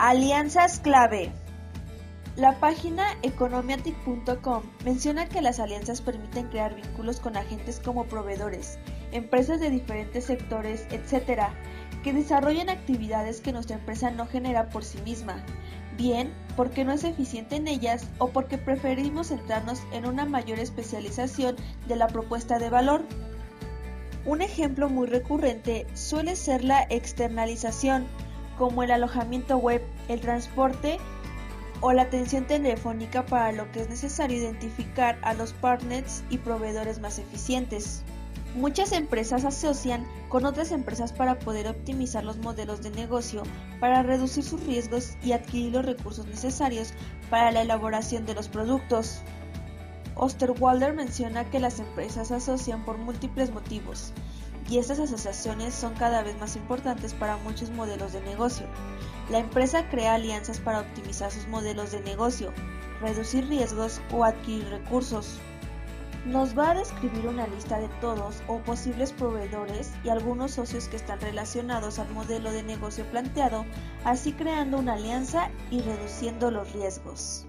Alianzas clave. La página economiatic.com menciona que las alianzas permiten crear vínculos con agentes como proveedores, empresas de diferentes sectores, etc., que desarrollan actividades que nuestra empresa no genera por sí misma, bien porque no es eficiente en ellas o porque preferimos centrarnos en una mayor especialización de la propuesta de valor. Un ejemplo muy recurrente suele ser la externalización, como el alojamiento web, el transporte o la atención telefónica para lo que es necesario identificar a los partners y proveedores más eficientes. Muchas empresas asocian con otras empresas para poder optimizar los modelos de negocio, para reducir sus riesgos y adquirir los recursos necesarios para la elaboración de los productos. Osterwalder menciona que las empresas asocian por múltiples motivos, y estas asociaciones son cada vez más importantes para muchos modelos de negocio. La empresa crea alianzas para optimizar sus modelos de negocio, reducir riesgos o adquirir recursos. Nos va a describir una lista de todos o posibles proveedores y algunos socios que están relacionados al modelo de negocio planteado, así creando una alianza y reduciendo los riesgos.